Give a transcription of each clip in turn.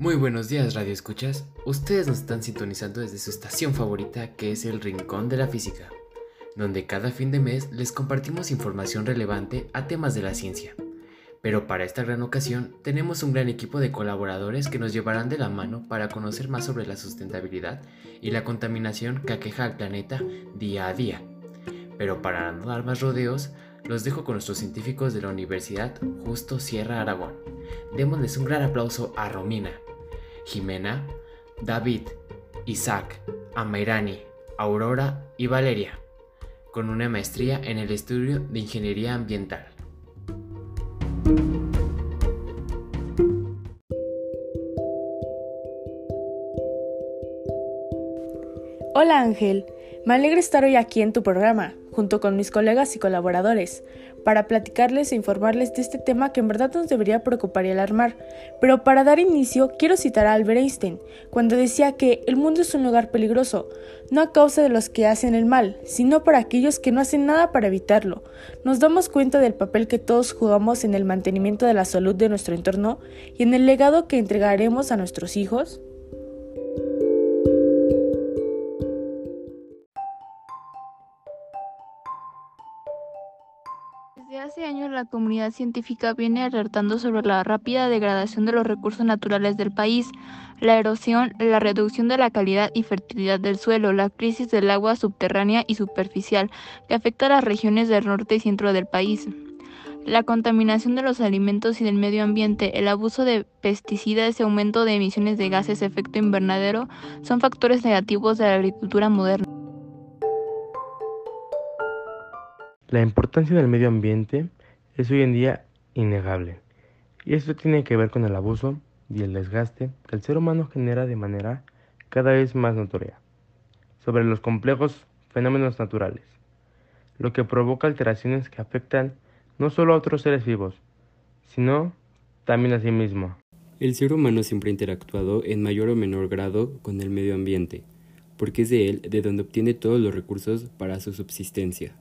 Muy buenos días, Radio Escuchas. Ustedes nos están sintonizando desde su estación favorita, que es el Rincón de la Física, donde cada fin de mes les compartimos información relevante a temas de la ciencia. Pero para esta gran ocasión tenemos un gran equipo de colaboradores que nos llevarán de la mano para conocer más sobre la sustentabilidad y la contaminación que aqueja al planeta día a día. Pero para no dar más rodeos, los dejo con nuestros científicos de la Universidad Justo Sierra Aragón. Démosles un gran aplauso a Romina, Jimena, David, Isaac, Amairani, Aurora y Valeria, con una maestría en el estudio de Ingeniería Ambiental. Hola Ángel, me alegra estar hoy aquí en tu programa, junto con mis colegas y colaboradores, para platicarles e informarles de este tema que en verdad nos debería preocupar y alarmar. Pero para dar inicio, quiero citar a Albert Einstein, cuando decía que el mundo es un lugar peligroso, no a causa de los que hacen el mal, sino para aquellos que no hacen nada para evitarlo. Nos damos cuenta del papel que todos jugamos en el mantenimiento de la salud de nuestro entorno y en el legado que entregaremos a nuestros hijos. Desde hace años la comunidad científica viene alertando sobre la rápida degradación de los recursos naturales del país, la erosión, la reducción de la calidad y fertilidad del suelo, la crisis del agua subterránea y superficial que afecta a las regiones del norte y centro del país. La contaminación de los alimentos y del medio ambiente, el abuso de pesticidas y aumento de emisiones de gases de efecto invernadero son factores negativos de la agricultura moderna. La importancia del medio ambiente es hoy en día innegable, y esto tiene que ver con el abuso y el desgaste que el ser humano genera de manera cada vez más notoria sobre los complejos fenómenos naturales, lo que provoca alteraciones que afectan no solo a otros seres vivos, sino también a sí mismo. El ser humano siempre ha interactuado en mayor o menor grado con el medio ambiente, porque es de él de donde obtiene todos los recursos para su subsistencia.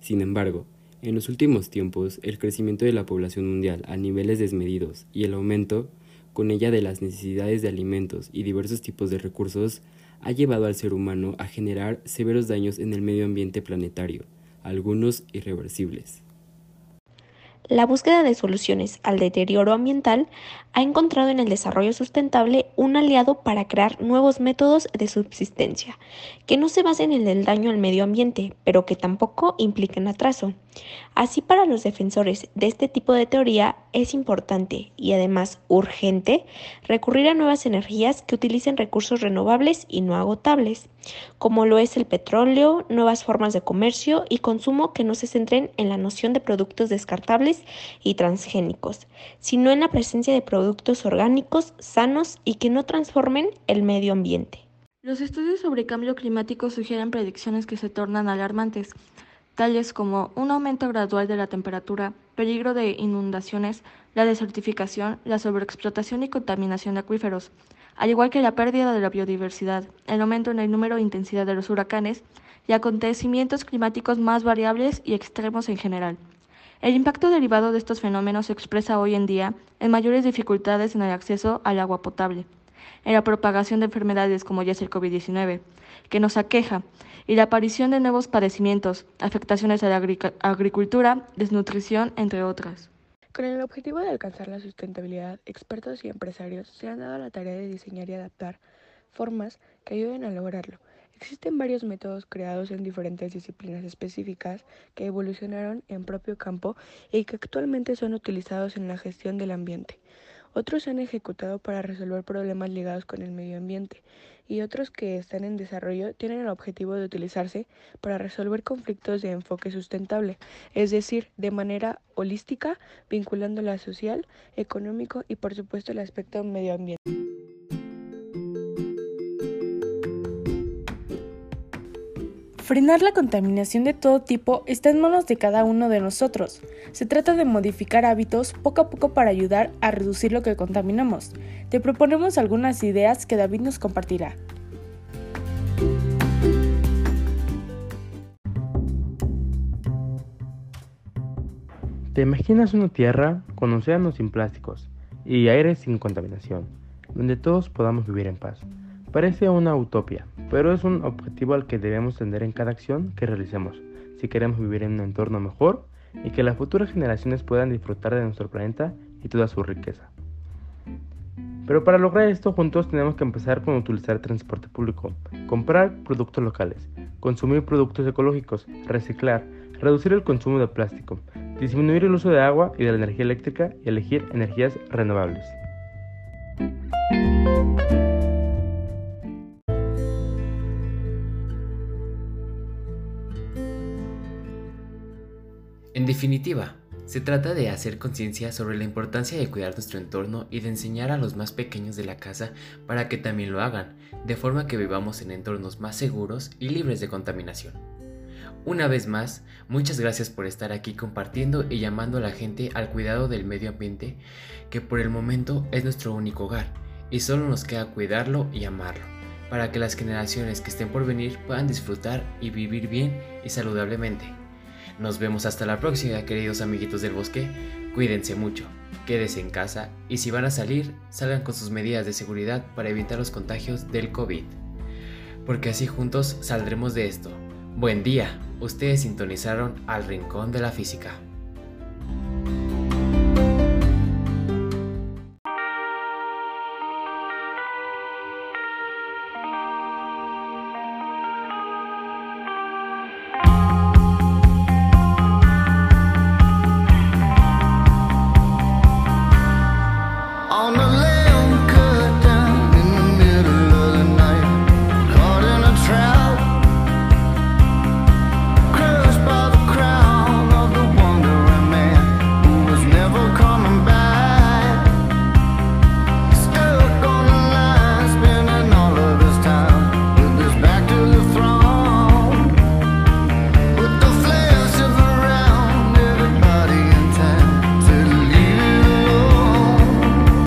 Sin embargo, en los últimos tiempos, el crecimiento de la población mundial a niveles desmedidos y el aumento, con ella de las necesidades de alimentos y diversos tipos de recursos, ha llevado al ser humano a generar severos daños en el medio ambiente planetario, algunos irreversibles. La búsqueda de soluciones al deterioro ambiental ha encontrado en el desarrollo sustentable un aliado para crear nuevos métodos de subsistencia, que no se basen en el daño al medio ambiente, pero que tampoco impliquen atraso. Así para los defensores de este tipo de teoría es importante y además urgente recurrir a nuevas energías que utilicen recursos renovables y no agotables, como lo es el petróleo, nuevas formas de comercio y consumo que no se centren en la noción de productos descartables y transgénicos, sino en la presencia de productos orgánicos, sanos y que no transformen el medio ambiente. Los estudios sobre cambio climático sugieren predicciones que se tornan alarmantes tales como un aumento gradual de la temperatura, peligro de inundaciones, la desertificación, la sobreexplotación y contaminación de acuíferos, al igual que la pérdida de la biodiversidad, el aumento en el número e intensidad de los huracanes y acontecimientos climáticos más variables y extremos en general. El impacto derivado de estos fenómenos se expresa hoy en día en mayores dificultades en el acceso al agua potable, en la propagación de enfermedades como ya es el COVID-19, que nos aqueja, y la aparición de nuevos padecimientos, afectaciones a la agricultura, desnutrición, entre otras. Con el objetivo de alcanzar la sustentabilidad, expertos y empresarios se han dado la tarea de diseñar y adaptar formas que ayuden a lograrlo. Existen varios métodos creados en diferentes disciplinas específicas que evolucionaron en propio campo y que actualmente son utilizados en la gestión del ambiente. Otros se han ejecutado para resolver problemas ligados con el medio ambiente y otros que están en desarrollo tienen el objetivo de utilizarse para resolver conflictos de enfoque sustentable, es decir, de manera holística, vinculando la social, económico y por supuesto el aspecto medioambiental. Frenar la contaminación de todo tipo está en manos de cada uno de nosotros. Se trata de modificar hábitos poco a poco para ayudar a reducir lo que contaminamos. Te proponemos algunas ideas que David nos compartirá. ¿Te imaginas una tierra con océanos sin plásticos y aire sin contaminación? donde todos podamos vivir en paz. Parece una utopía, pero es un objetivo al que debemos tender en cada acción que realicemos, si queremos vivir en un entorno mejor y que las futuras generaciones puedan disfrutar de nuestro planeta y toda su riqueza. Pero para lograr esto juntos tenemos que empezar con utilizar transporte público, comprar productos locales, consumir productos ecológicos, reciclar, reducir el consumo de plástico, disminuir el uso de agua y de la energía eléctrica y elegir energías renovables. En definitiva, se trata de hacer conciencia sobre la importancia de cuidar nuestro entorno y de enseñar a los más pequeños de la casa para que también lo hagan, de forma que vivamos en entornos más seguros y libres de contaminación. Una vez más, muchas gracias por estar aquí compartiendo y llamando a la gente al cuidado del medio ambiente, que por el momento es nuestro único hogar, y solo nos queda cuidarlo y amarlo, para que las generaciones que estén por venir puedan disfrutar y vivir bien y saludablemente. Nos vemos hasta la próxima, queridos amiguitos del bosque. Cuídense mucho, quédense en casa y si van a salir, salgan con sus medidas de seguridad para evitar los contagios del COVID. Porque así juntos saldremos de esto. Buen día, ustedes sintonizaron al Rincón de la Física.